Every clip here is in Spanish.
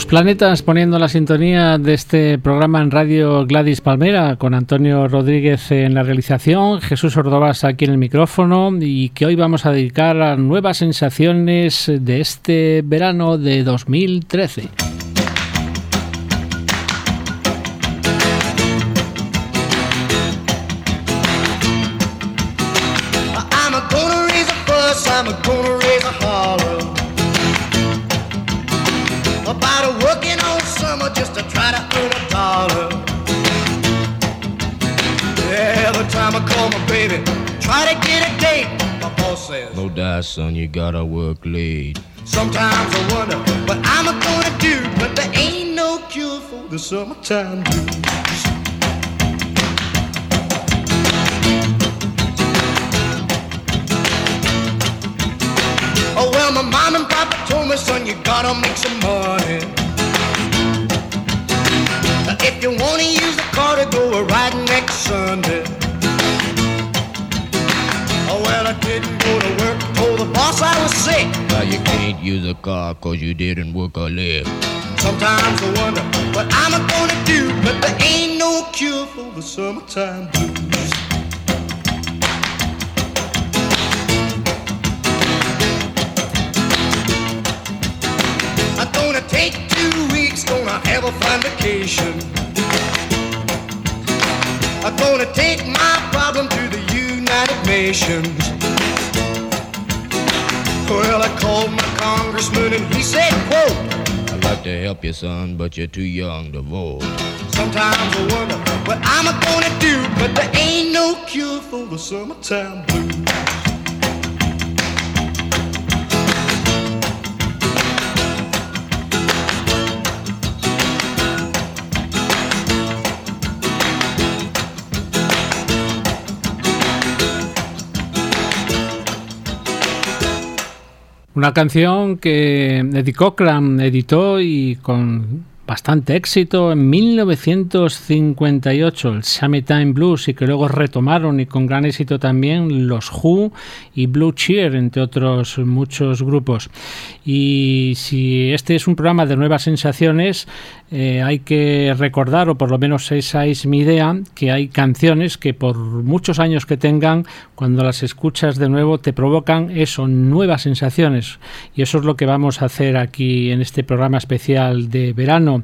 Los planetas poniendo la sintonía de este programa en Radio Gladys Palmera con Antonio Rodríguez en la realización, Jesús Ordovás aquí en el micrófono y que hoy vamos a dedicar a nuevas sensaciones de este verano de 2013. Die, son, you gotta work late. Sometimes I wonder what I'm gonna do, but there ain't no cure for the summertime blues. Oh well, my mom and papa told me, son, you gotta make some money. If you wanna use a car to go a ride next Sunday. Oh well, I didn't go to work told the boss I was sick. Now you can't use a car cause you didn't work a leg. Sometimes I wonder what I'm gonna do, but there ain't no cure for the summertime blues. I'm gonna take two weeks, gonna have a fun vacation. I'm gonna take my problem to Well, I called my congressman and he said, quote, I'd like to help you, son, but you're too young to vote. Sometimes I wonder what I'm gonna do, but there ain't no cure for the summertime blues. Una canción que Eddie Cochran editó y con bastante éxito en 1958, el Summertime Blues, y que luego retomaron y con gran éxito también los Who y Blue Cheer, entre otros muchos grupos. Y si este es un programa de nuevas sensaciones, eh, hay que recordar, o por lo menos esa es mi idea, que hay canciones que por muchos años que tengan, cuando las escuchas de nuevo te provocan eso, nuevas sensaciones. Y eso es lo que vamos a hacer aquí en este programa especial de verano.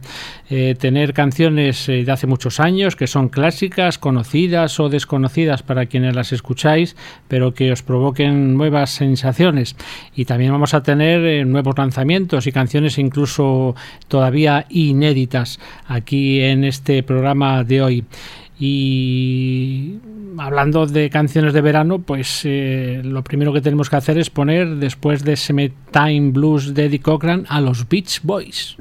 Eh, tener canciones eh, de hace muchos años que son clásicas, conocidas o desconocidas para quienes las escucháis, pero que os provoquen nuevas sensaciones. Y también vamos a tener nuevos lanzamientos y canciones incluso todavía inéditas aquí en este programa de hoy. Y hablando de canciones de verano, pues eh, lo primero que tenemos que hacer es poner, después de ese Time Blues de Eddie Cochran, a los Beach Boys.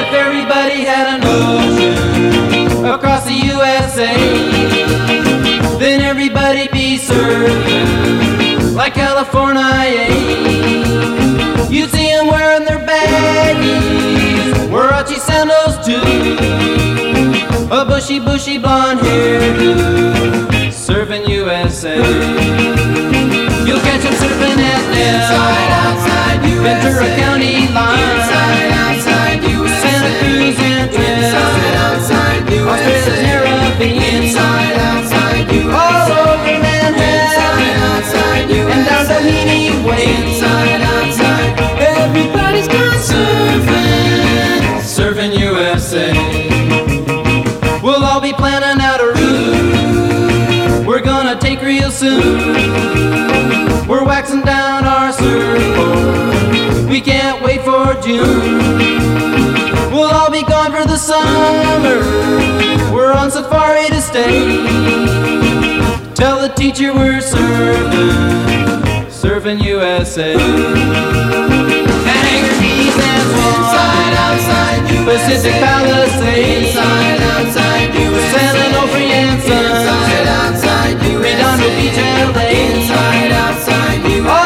If everybody had an ocean across the USA, then everybody'd be surfing like California. You'd see them wearing their baggies, Warachi sandals too, a bushy, bushy blonde hairdo, surfing USA. You'll catch them surfing at Inside, outside, USA. Ventura County Australia's inside, outside, USA. Oh, all over Manhattan, inside, outside, USA. And down Doheny Way, inside, outside. Everybody's gone surfing, surfing USA. We'll all be planning out a route we're gonna take real soon. We're waxing down our surfboard. We can't wait for June. Be gone for the summer. We're on safari to stay. Tell the teacher we're surfing, surfing USA. Inside, outside, Pacific Palisades. Inside, outside, USA. San Onofre and Inside, outside, Redondo Beach, LA. Inside, outside, All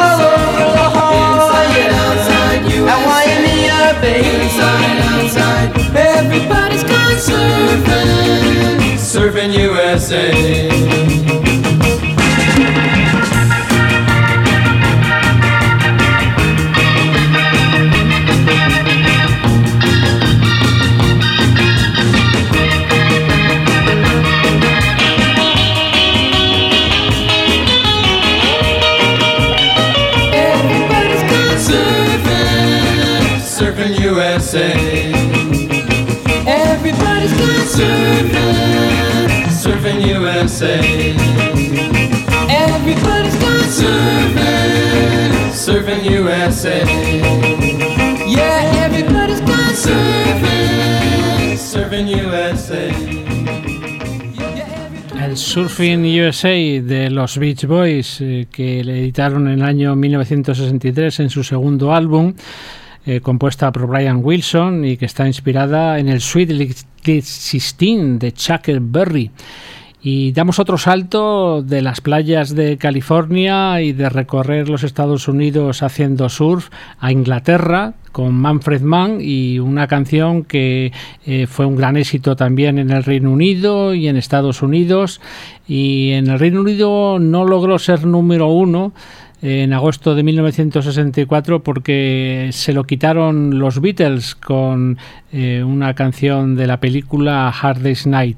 Bay. Inside, outside, everybody's gone surfing. Surfing. USA. Surfing USA de los Beach Boys, eh, que le editaron en el año 1963 en su segundo álbum, eh, compuesta por Brian Wilson y que está inspirada en el Sweet Sixteen de Chuck Berry. Y damos otro salto de las playas de California y de recorrer los Estados Unidos haciendo surf a Inglaterra con Manfred Mann y una canción que eh, fue un gran éxito también en el Reino Unido y en Estados Unidos. Y en el Reino Unido no logró ser número uno en agosto de 1964 porque se lo quitaron los Beatles con eh, una canción de la película Hard Day's Night.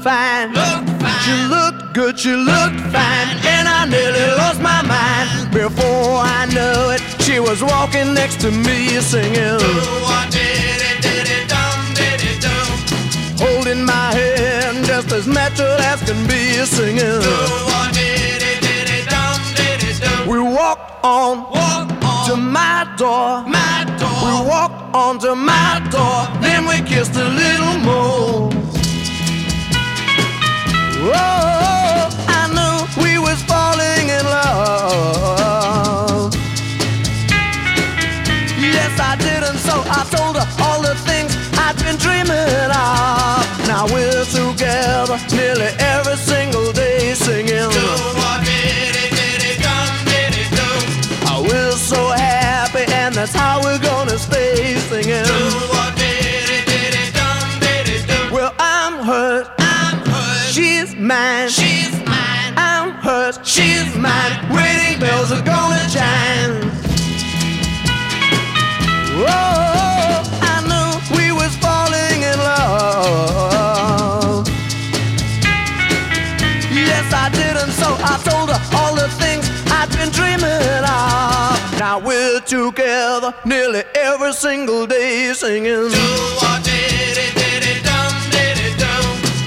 looked fine. She looked good. She looked fine. And I nearly lost my mind. Before I knew it, she was walking next to me, singing. Holding my hand just as natural as can be, singing. Together nearly every single day singing. Oh, we're so happy, and that's how we're gonna stay singing. Well, I'm hurt. I'm hurt. She's mine. She's mine. I'm hers, she's mine. Wedding bells are gonna Now we're together nearly every single day singing.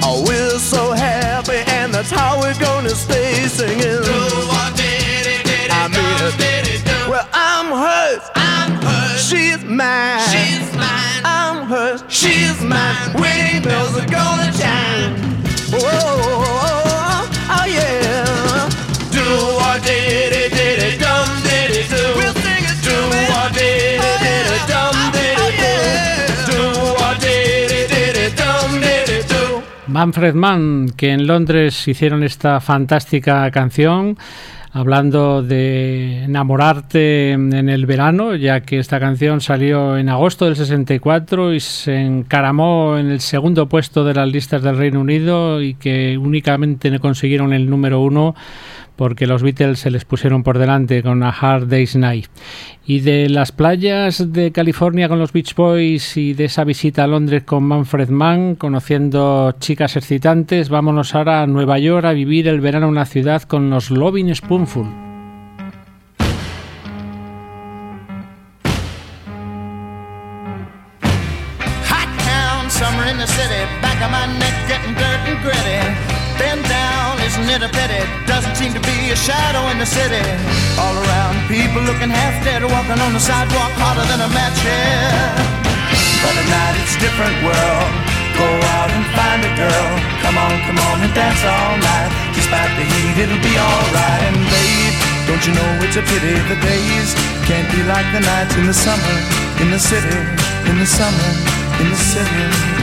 Oh, we're so happy, and that's how we're gonna stay singing. I mean. Well, I'm hers, I'm hers. she's mine. She's mine. I'm hers, she's mine. Wedding bells are gonna chime. Oh, oh, oh, yeah. Do what did it, Manfred Mann, que en Londres hicieron esta fantástica canción hablando de enamorarte en el verano, ya que esta canción salió en agosto del 64 y se encaramó en el segundo puesto de las listas del Reino Unido y que únicamente consiguieron el número uno porque los Beatles se les pusieron por delante con A Hard Day's Night. Y de las playas de California con los Beach Boys y de esa visita a Londres con Manfred Mann, conociendo chicas excitantes, vámonos ahora a Nueva York a vivir el verano en la ciudad con los Loving Spoonful. City. All around, people looking half dead, walking on the sidewalk harder than a match here. But at night it's a different world. Go out and find a girl. Come on, come on and dance all night. Despite the heat, it'll be alright. And babe, don't you know it's a pity the days can't be like the nights in the summer, in the city, in the summer, in the city.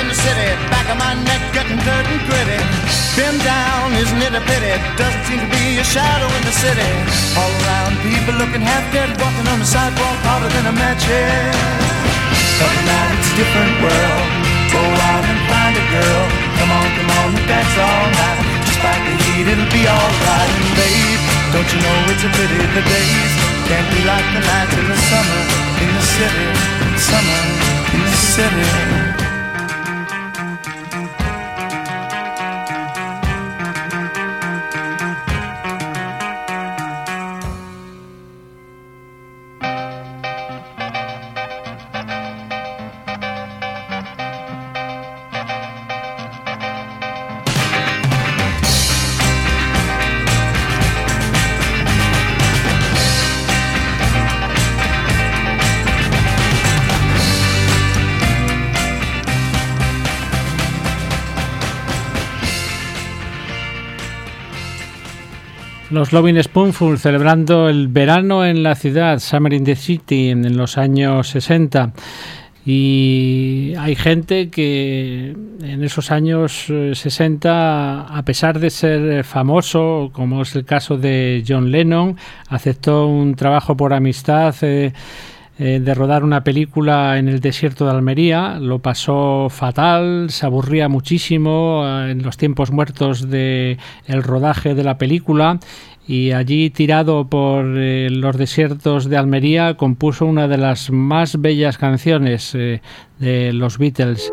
In the city. Back of my neck getting dirt and gritty. Bend down, isn't it a pity? Doesn't seem to be a shadow in the city. All around, people looking half dead, walking on the sidewalk harder than a match head. But tonight it's a different world. Go out and find a girl. Come on, come on, dance all night. Despite the heat, it'll be alright. And babe, don't you know it's a pity the days can't be like the nights in the summer in the city. Summer in the city. Los Loving Spoonful celebrando el verano en la ciudad, Summer in the City, en los años 60. Y hay gente que en esos años 60, eh, a pesar de ser famoso, como es el caso de John Lennon, aceptó un trabajo por amistad. Eh, eh, de rodar una película en el desierto de Almería. Lo pasó fatal, se aburría muchísimo en los tiempos muertos de el rodaje de la película y allí tirado por eh, los desiertos de Almería compuso una de las más bellas canciones eh, de los Beatles.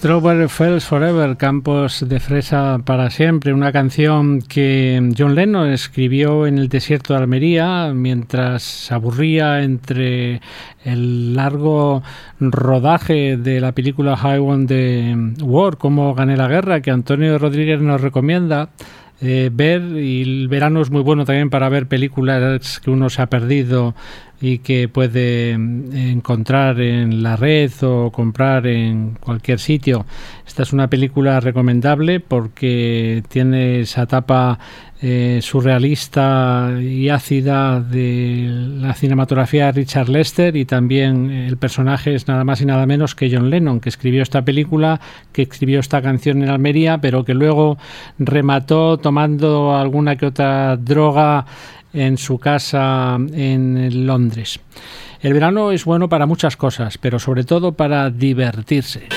Fells Forever, Campos de Fresa para siempre, una canción que John Lennon escribió en el desierto de Almería mientras se aburría entre el largo rodaje de la película High One de War, Cómo gané la guerra, que Antonio Rodríguez nos recomienda. Eh, ver y el verano es muy bueno también para ver películas que uno se ha perdido y que puede mm, encontrar en la red o comprar en cualquier sitio. Esta es una película recomendable porque tiene esa etapa eh, surrealista y ácida de la cinematografía de Richard Lester y también el personaje es nada más y nada menos que John Lennon, que escribió esta película, que escribió esta canción en Almería, pero que luego remató tomando alguna que otra droga en su casa en Londres. El verano es bueno para muchas cosas, pero sobre todo para divertirse.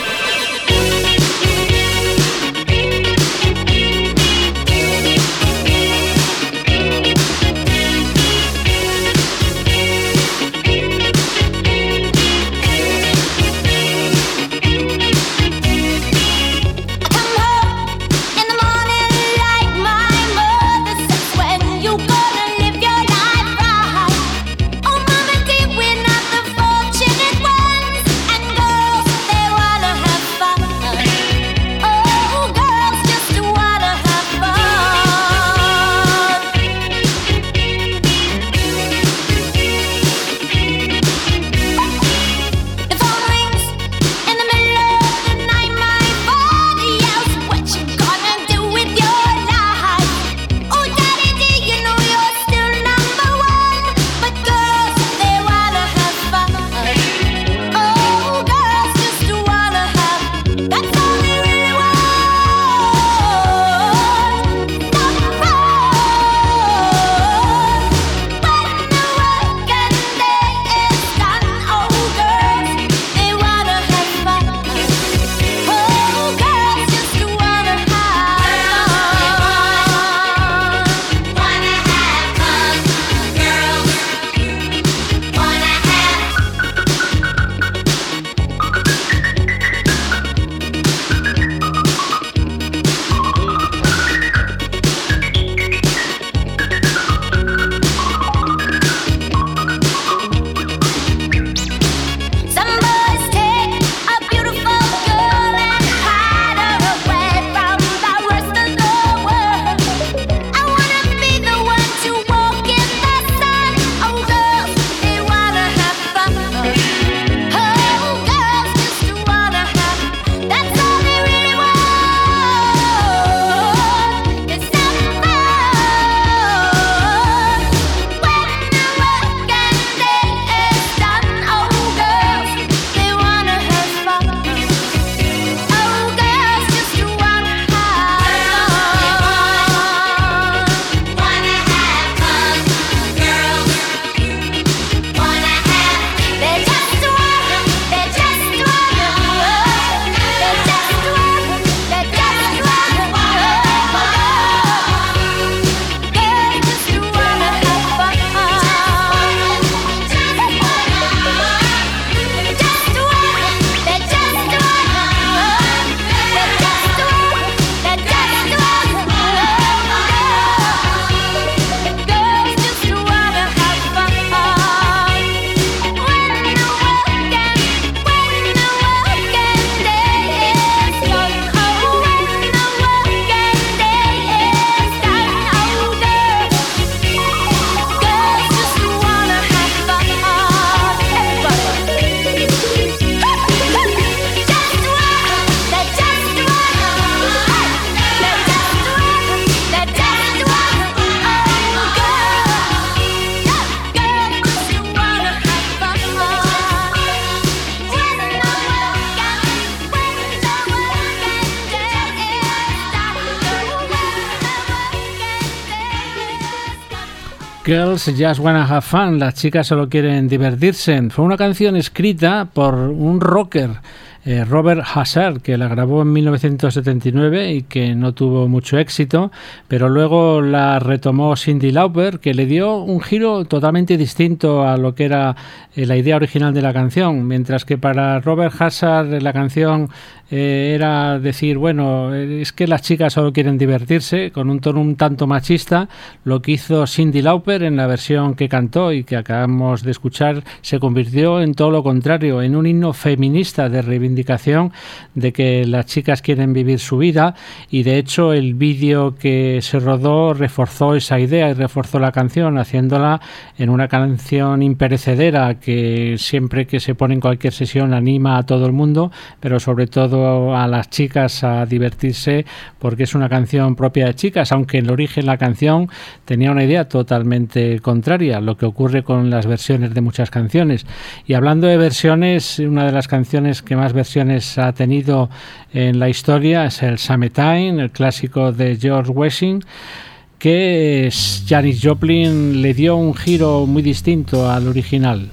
Girls Just Wanna Have Fun, las chicas solo quieren divertirse. Fue una canción escrita por un rocker eh, Robert Hazard, que la grabó en 1979 y que no tuvo mucho éxito, pero luego la retomó Cindy Lauper, que le dio un giro totalmente distinto a lo que era eh, la idea original de la canción, mientras que para Robert Hazard la canción eh, era decir, bueno, es que las chicas solo quieren divertirse, con un tono un tanto machista, lo que hizo Cindy Lauper en la versión que cantó y que acabamos de escuchar se convirtió en todo lo contrario, en un himno feminista de reivindicación indicación de que las chicas quieren vivir su vida y de hecho el vídeo que se rodó reforzó esa idea y reforzó la canción haciéndola en una canción imperecedera que siempre que se pone en cualquier sesión anima a todo el mundo pero sobre todo a las chicas a divertirse porque es una canción propia de chicas aunque en el origen la canción tenía una idea totalmente contraria lo que ocurre con las versiones de muchas canciones. Y hablando de versiones una de las canciones que más versiones ha tenido en la historia es el Summertime, el clásico de George Washington que Janis Joplin le dio un giro muy distinto al original.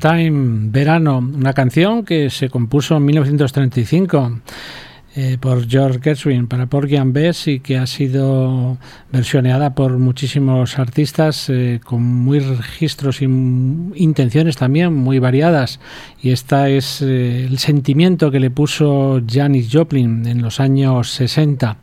Summertime, verano, una canción que se compuso en 1935 eh, por George Gershwin para Porgy and Bess y que ha sido versioneada por muchísimos artistas eh, con muy registros y intenciones también muy variadas y este es eh, el sentimiento que le puso Janis Joplin en los años 60.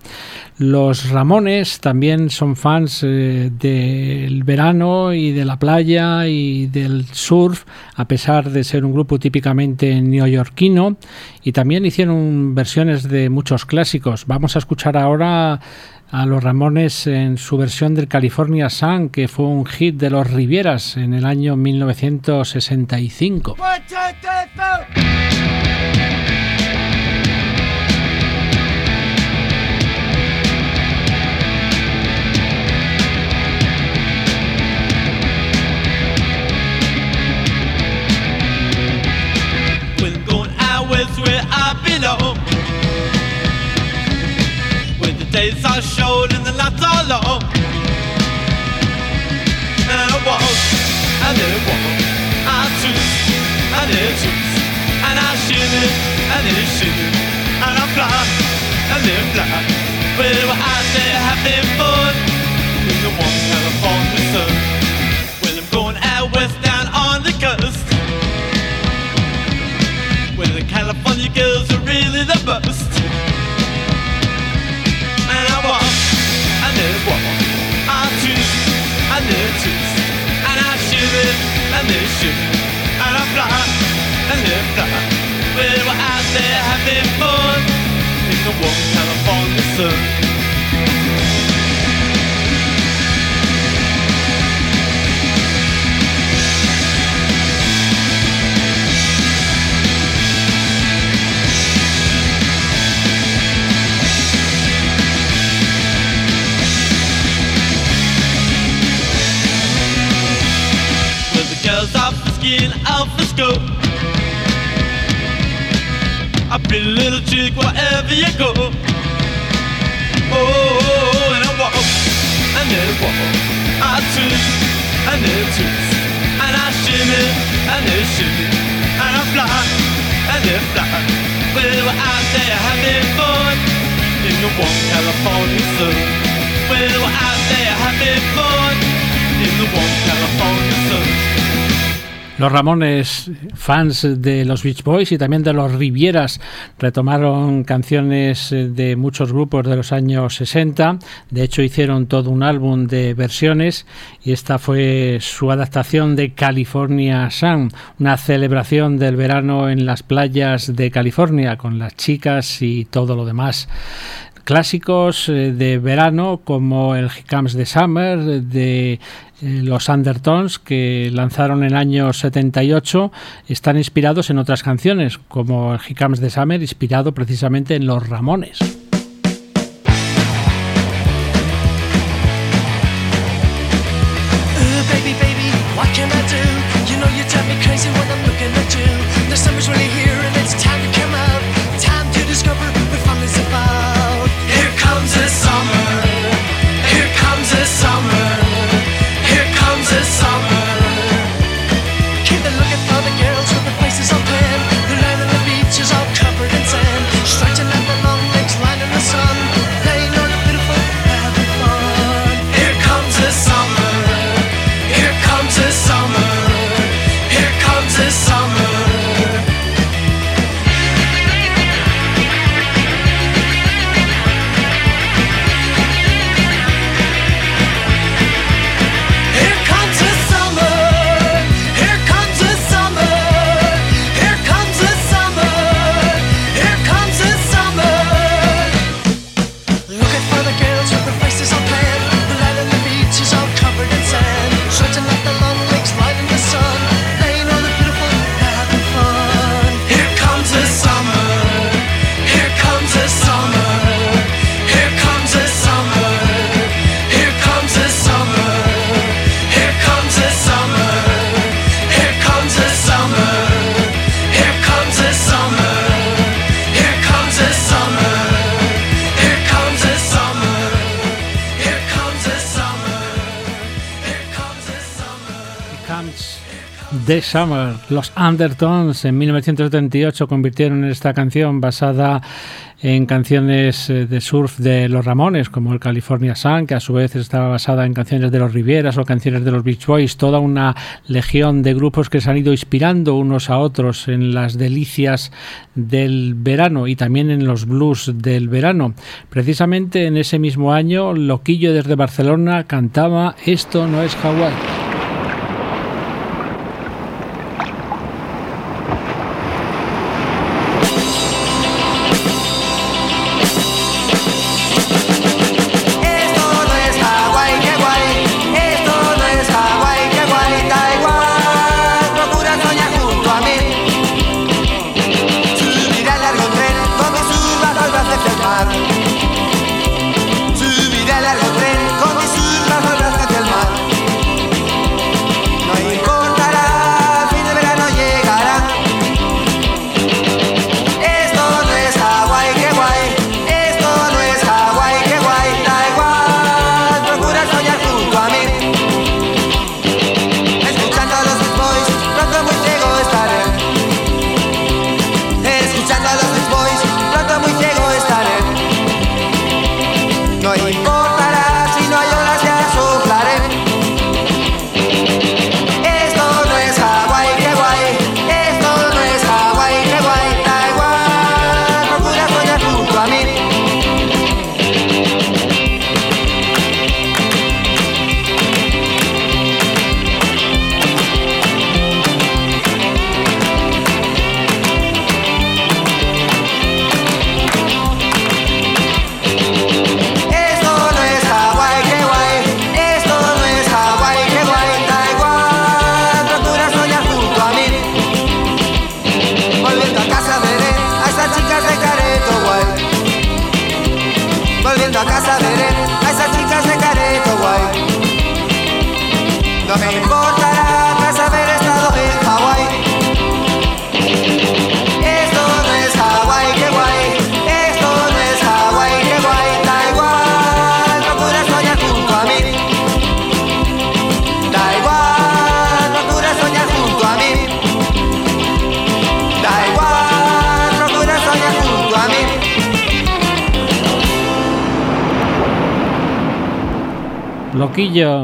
Los Ramones también son fans del verano y de la playa y del surf, a pesar de ser un grupo típicamente neoyorquino y también hicieron versiones de muchos clásicos. Vamos a escuchar ahora a los Ramones en su versión del California Sun, que fue un hit de los Rivieras en el año 1965. always where I belong. When the days are short and the nights are long. And I walk, and then I walk. I choose, and then I choose. And I shimmy, and then I shiver. And I fly, and then I fly. Where I say happy fun in the morning. And they shoot and I fly and they fly. We were out there having fun in the warm California sun. In Alfresco. A pretty little chick wherever you go. Oh, oh, oh, oh and I walk, and then walk. I twist, and then twist. And I shimmy, and then shimmy. And I fly, and then fly. Well, we're out there having fun in the warm California sun. Well, we're out there having fun in the warm California sun. Los Ramones, fans de los Beach Boys y también de los Rivieras, retomaron canciones de muchos grupos de los años 60. De hecho, hicieron todo un álbum de versiones y esta fue su adaptación de California Sun, una celebración del verano en las playas de California con las chicas y todo lo demás clásicos eh, de verano como el He Comes Summer de eh, los Undertones que lanzaron en el año 78 están inspirados en otras canciones como el He Comes Summer inspirado precisamente en los Ramones. The Summer. Los Undertones en 1978 convirtieron en esta canción basada en canciones eh, de surf de los Ramones, como el California Sun, que a su vez estaba basada en canciones de los Rivieras o canciones de los Beach Boys, toda una legión de grupos que se han ido inspirando unos a otros en las delicias del verano y también en los blues del verano. Precisamente en ese mismo año, Loquillo desde Barcelona cantaba Esto no es Hawái.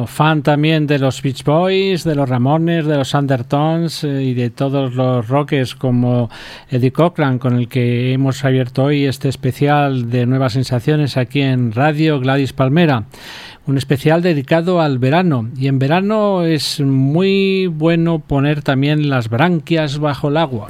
Fan también de los Beach Boys, de los Ramones, de los Undertones eh, y de todos los rockers como Eddie Cochran, con el que hemos abierto hoy este especial de Nuevas Sensaciones aquí en Radio Gladys Palmera. Un especial dedicado al verano. Y en verano es muy bueno poner también las branquias bajo el agua.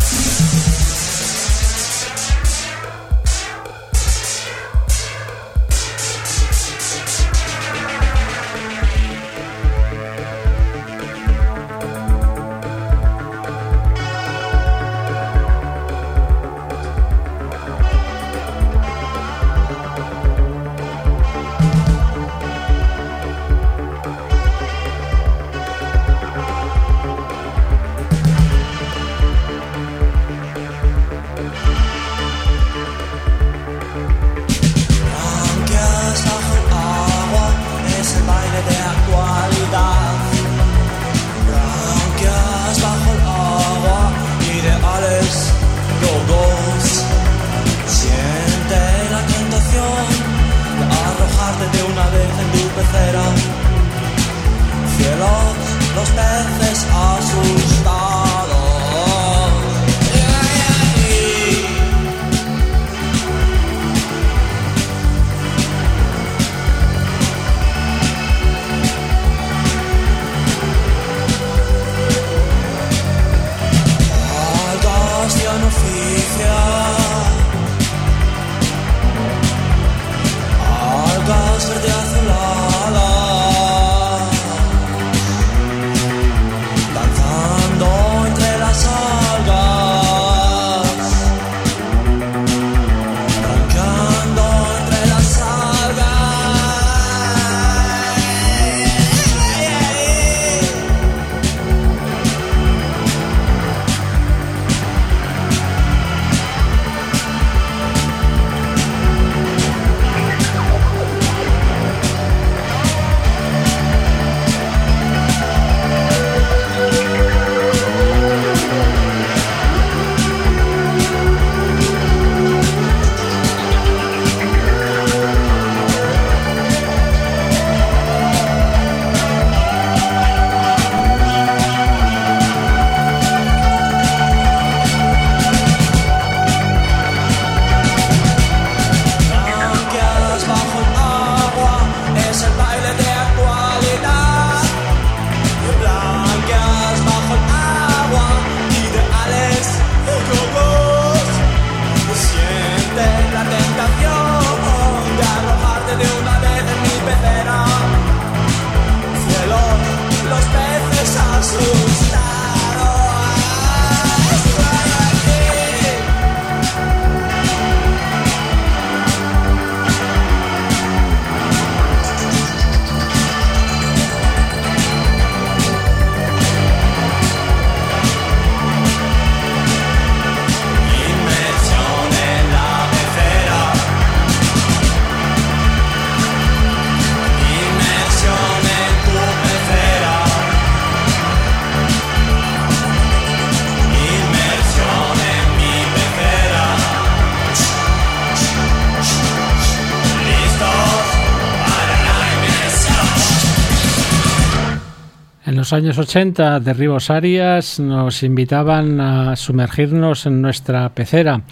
Los años 80, Derribos Arias nos invitaban a sumergirnos en nuestra pecera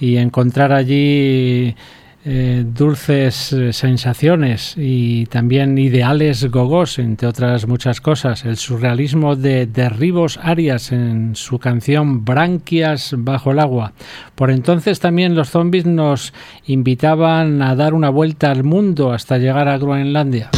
y encontrar allí eh, dulces eh, sensaciones y también ideales gogos, entre otras muchas cosas. El surrealismo de Derribos Arias en su canción Branquias bajo el agua. Por entonces también los zombies nos invitaban a dar una vuelta al mundo hasta llegar a Groenlandia.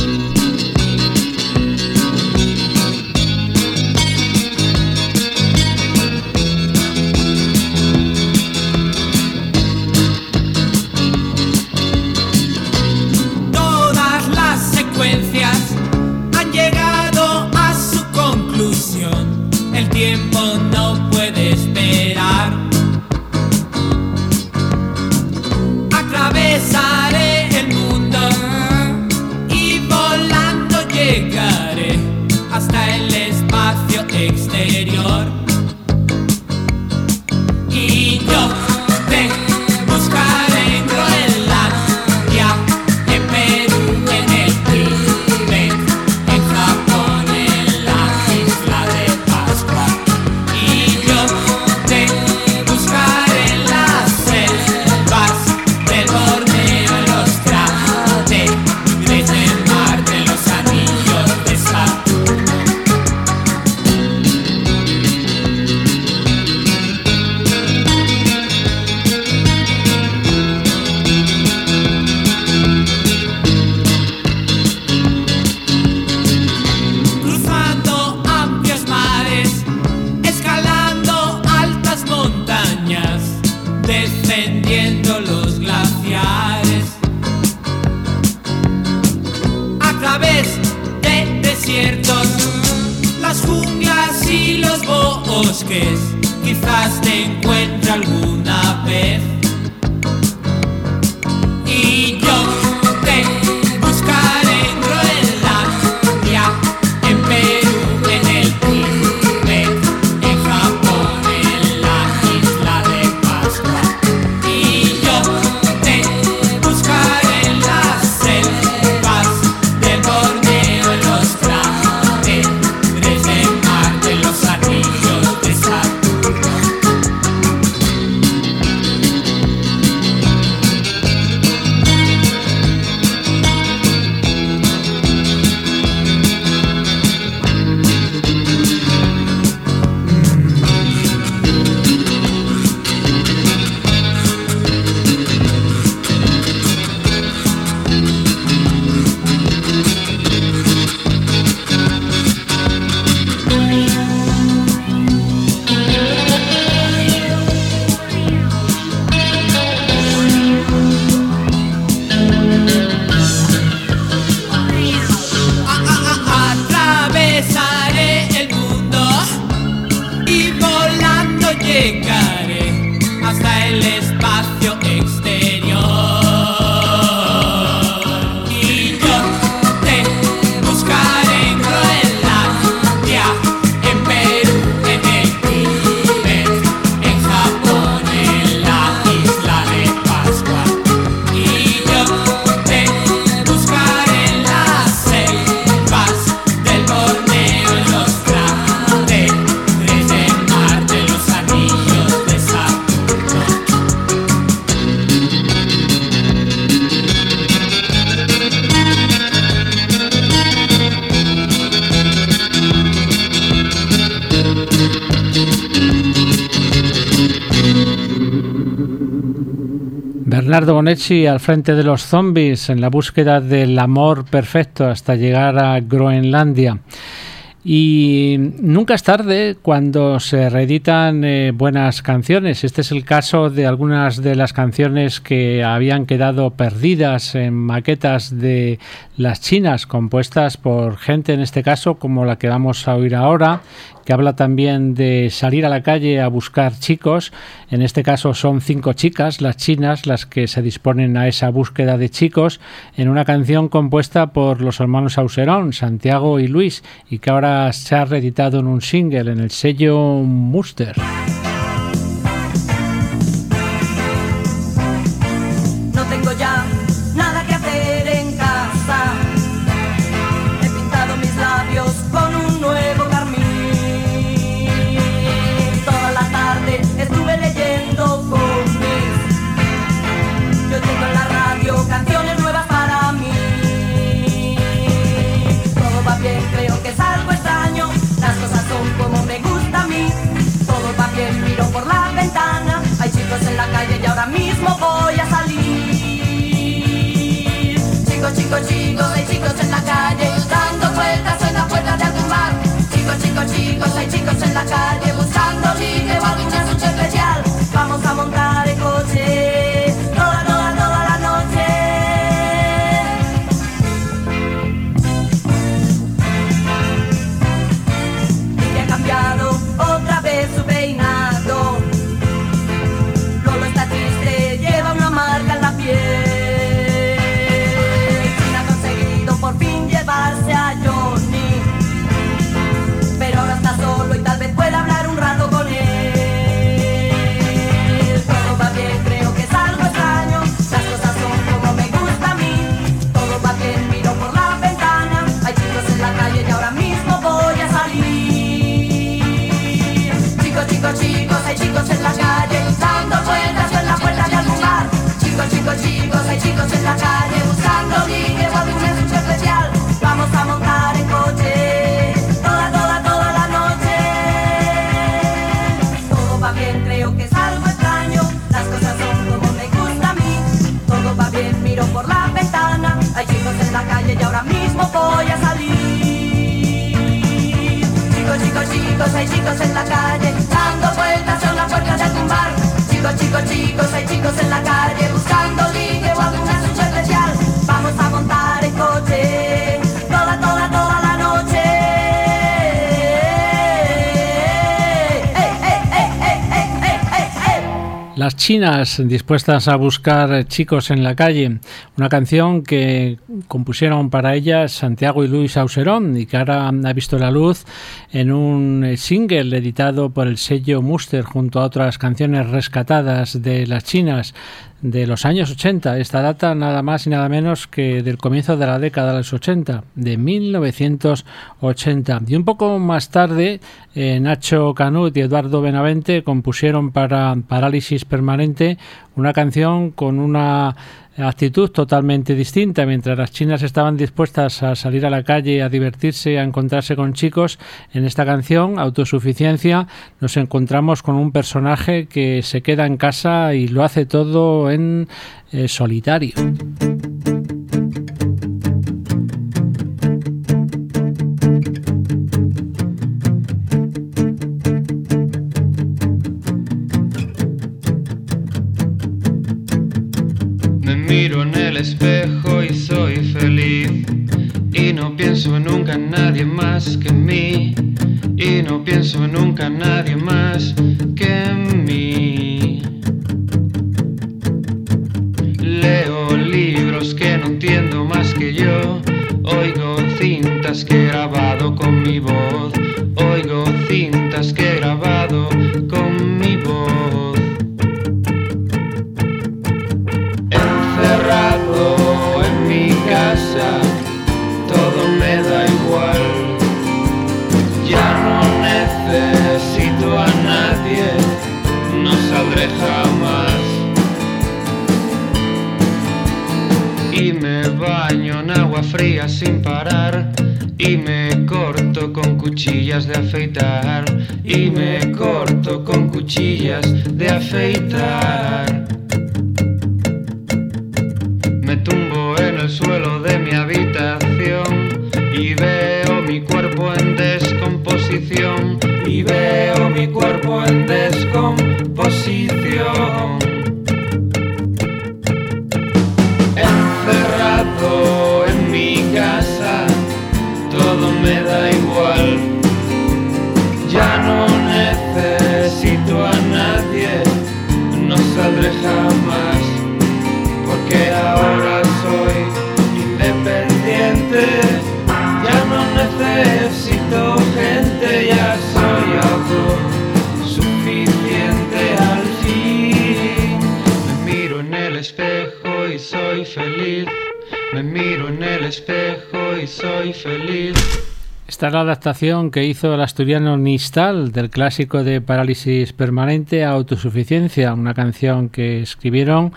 Bernardo Bonetti al frente de los zombies en la búsqueda del amor perfecto hasta llegar a Groenlandia. Y nunca es tarde cuando se reeditan eh, buenas canciones. Este es el caso de algunas de las canciones que habían quedado perdidas en maquetas de las chinas, compuestas por gente en este caso como la que vamos a oír ahora, que habla también de salir a la calle a buscar chicos. En este caso son cinco chicas, las chinas, las que se disponen a esa búsqueda de chicos, en una canción compuesta por los hermanos Auserón, Santiago y Luis, y que ahora se ha reeditado en un single en el sello Muster. Chicos, hay chicos en la calle dando vueltas en la puerta de algún bar. Chicos, chicos, chicos, hay chicos en la calle buscando ligue o alguna noche especial. Vamos a montar en coche. Toda, toda, toda la noche. Las chinas dispuestas a buscar chicos en la calle, una canción que compusieron para ellas Santiago y Luis Auserón y que ahora ha visto la luz en un single editado por el sello Muster junto a otras canciones rescatadas de las chinas de los años 80. Esta data nada más y nada menos que del comienzo de la década de los 80, de 1980. Y un poco más tarde, eh, Nacho Canut y Eduardo Benavente compusieron para Parálisis Permanente una canción con una actitud totalmente distinta. Mientras las chinas estaban dispuestas a salir a la calle, a divertirse, a encontrarse con chicos, en esta canción, Autosuficiencia, nos encontramos con un personaje que se queda en casa y lo hace todo en eh, solitario. Miro en el espejo y soy feliz. Y no pienso nunca en nadie más que en mí. Y no pienso nunca en nadie más que en mí. Leo libros que no entiendo más que yo. Oigo cintas que he grabado con mi voz. Oigo cintas que he grabado fría sin parar. Y me corto con cuchillas de afeitar. Y me corto con cuchillas de afeitar. Me tumbo en el suelo de mi habitación y veo mi cuerpo en descanso. posición y veo mi cuerpo en descomposición. Encerrado casa, todo me da igual. Ya no necesito a nadie, no saldré jamás, porque ahora soy independiente. Ya no necesito gente, ya soy autosuficiente al fin. Me miro en el espejo y soy feliz. Me miro en el espejo y soy feliz. Esta es la adaptación que hizo el asturiano Nistal del clásico de Parálisis Permanente a Autosuficiencia, una canción que escribieron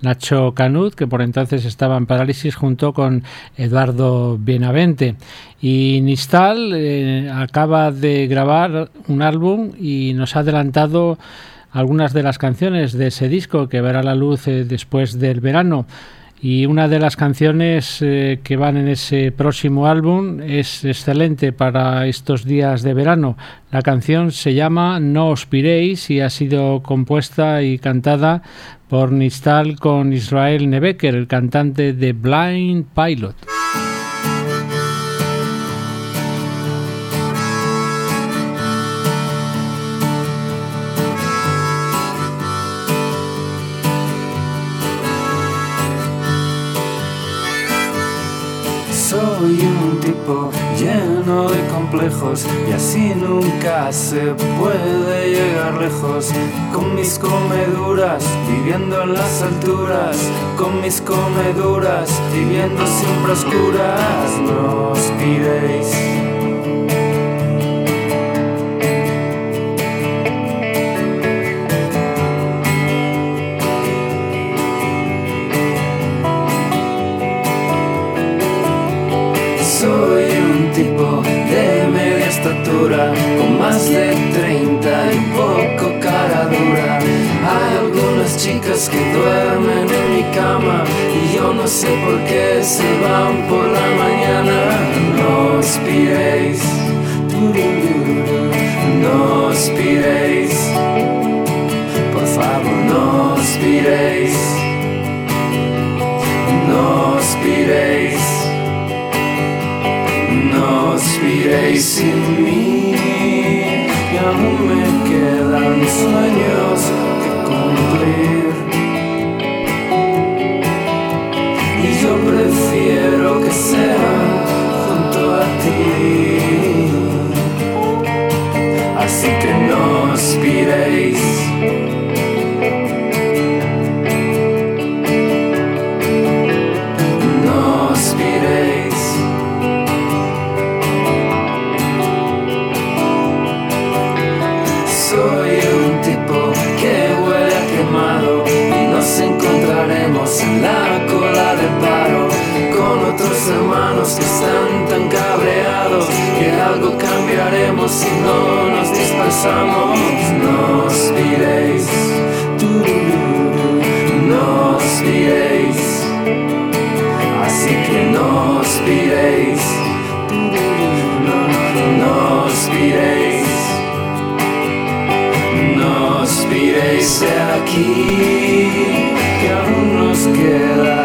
Nacho Canut, que por entonces estaba en parálisis, junto con Eduardo Benavente. Y Nistal eh, acaba de grabar un álbum y nos ha adelantado algunas de las canciones de ese disco que verá la luz eh, después del verano. Y una de las canciones eh, que van en ese próximo álbum es excelente para estos días de verano. La canción se llama No os piréis y ha sido compuesta y cantada por Nistal con Israel Nebecker, el cantante de Blind Pilot. Lleno de complejos y así nunca se puede llegar lejos. Con mis comeduras, viviendo en las alturas, con mis comeduras, viviendo siempre oscuras. No os piréis. Sé por qué se van por la mañana. No os piréis, no os piréis, por favor no os piréis, no os piréis. No os piréis sin mí, y aún me quedan sueños Así que no os. Que están tan cabreados que algo cambiaremos si no nos dispersamos. No os piréis, no os piréis, así que no os piréis, no, no, no os piréis. Aquí, que aún nos queda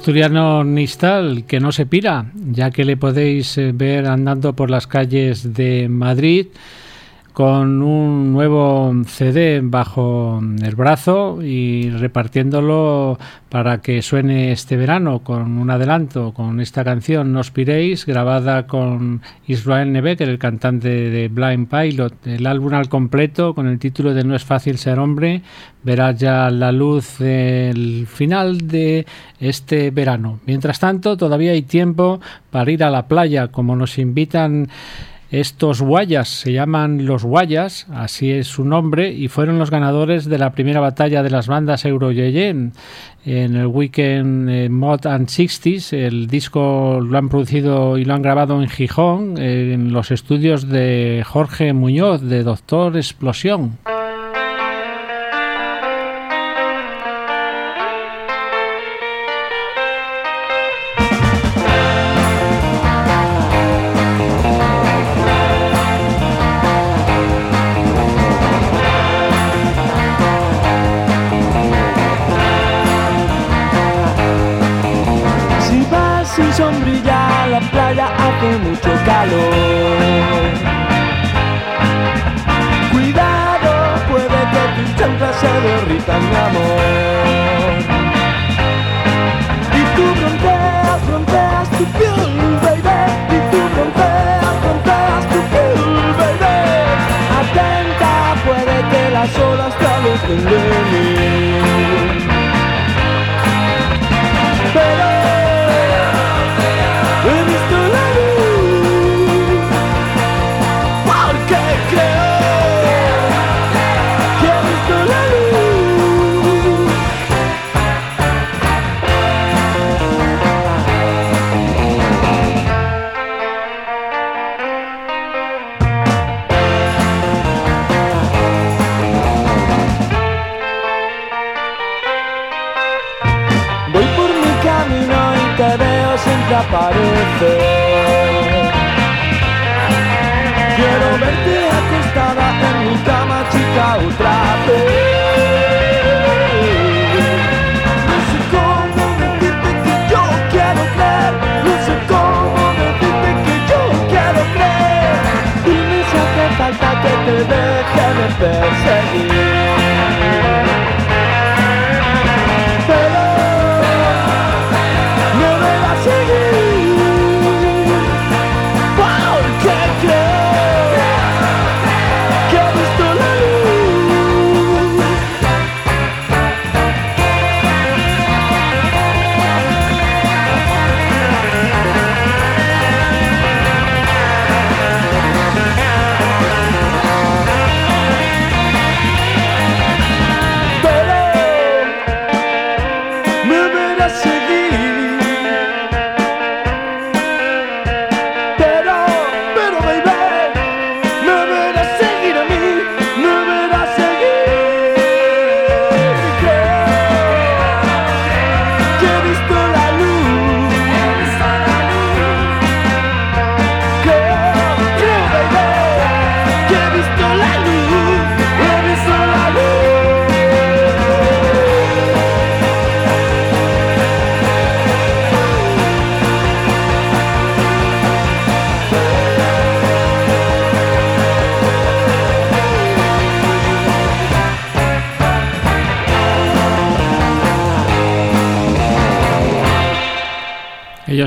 asturiano Nistal, que no se pira, ya que le podéis eh, ver andando por las calles de Madrid con un nuevo CD bajo el brazo y repartiéndolo para que suene este verano con un adelanto con esta canción No Piréis, grabada con Israel Nebecker, el cantante de Blind Pilot. El álbum al completo con el título de No es fácil ser hombre verá ya la luz del final de este verano. Mientras tanto, todavía hay tiempo para ir a la playa, como nos invitan estos guayas se llaman los guayas, así es su nombre, y fueron los ganadores de la primera batalla de las bandas Euroyeyen en el Weekend Mod and Sixties. El disco lo han producido y lo han grabado en Gijón, en los estudios de Jorge Muñoz, de Doctor Explosión. spells hanging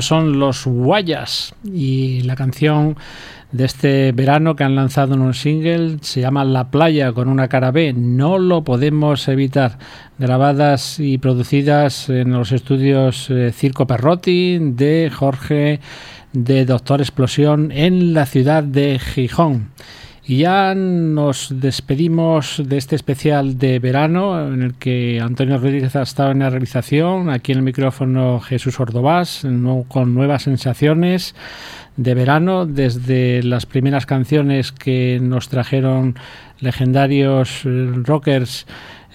son los Guayas y la canción de este verano que han lanzado en un single se llama La playa con una cara B. No lo podemos evitar. Grabadas y producidas en los estudios eh, Circo Perrotti de Jorge de Doctor Explosión en la ciudad de Gijón. Y ya nos despedimos de este especial de verano en el que Antonio Rodríguez ha estado en la realización, aquí en el micrófono Jesús Ordovás, con nuevas sensaciones de verano, desde las primeras canciones que nos trajeron legendarios eh, rockers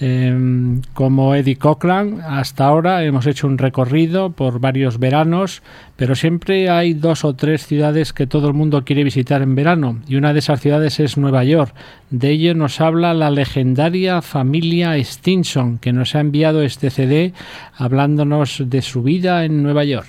Em, como Eddie Cochran, hasta ahora hemos hecho un recorrido por varios veranos, pero siempre hay dos o tres ciudades que todo el mundo quiere visitar en verano, y una de esas ciudades es Nueva York. De ello nos habla la legendaria familia Stinson, que nos ha enviado este CD hablándonos de su vida en Nueva York.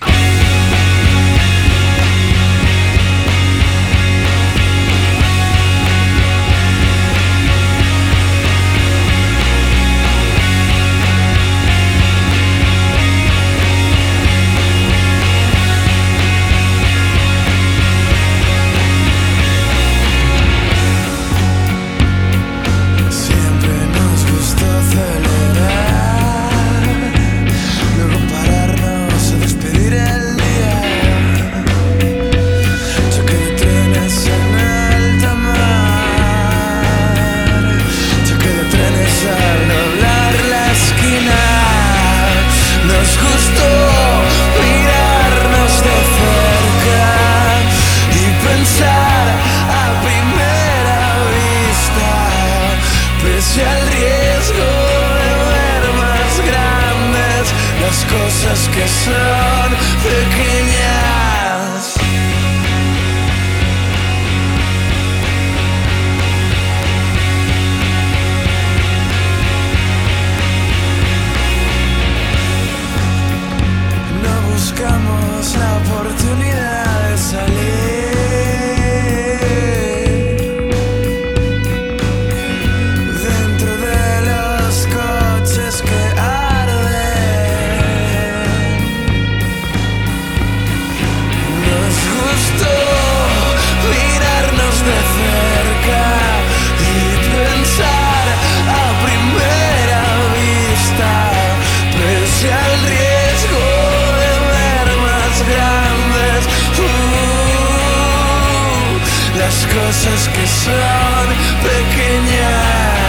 Cosas que son pequeñas.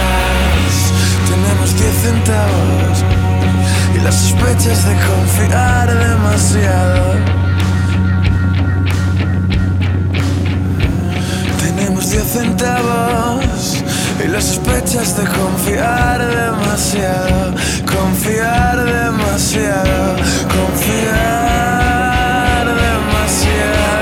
Tenemos 10 centavos y las sospechas de confiar demasiado. Tenemos 10 centavos y las sospechas de confiar demasiado, confiar demasiado, confiar demasiado.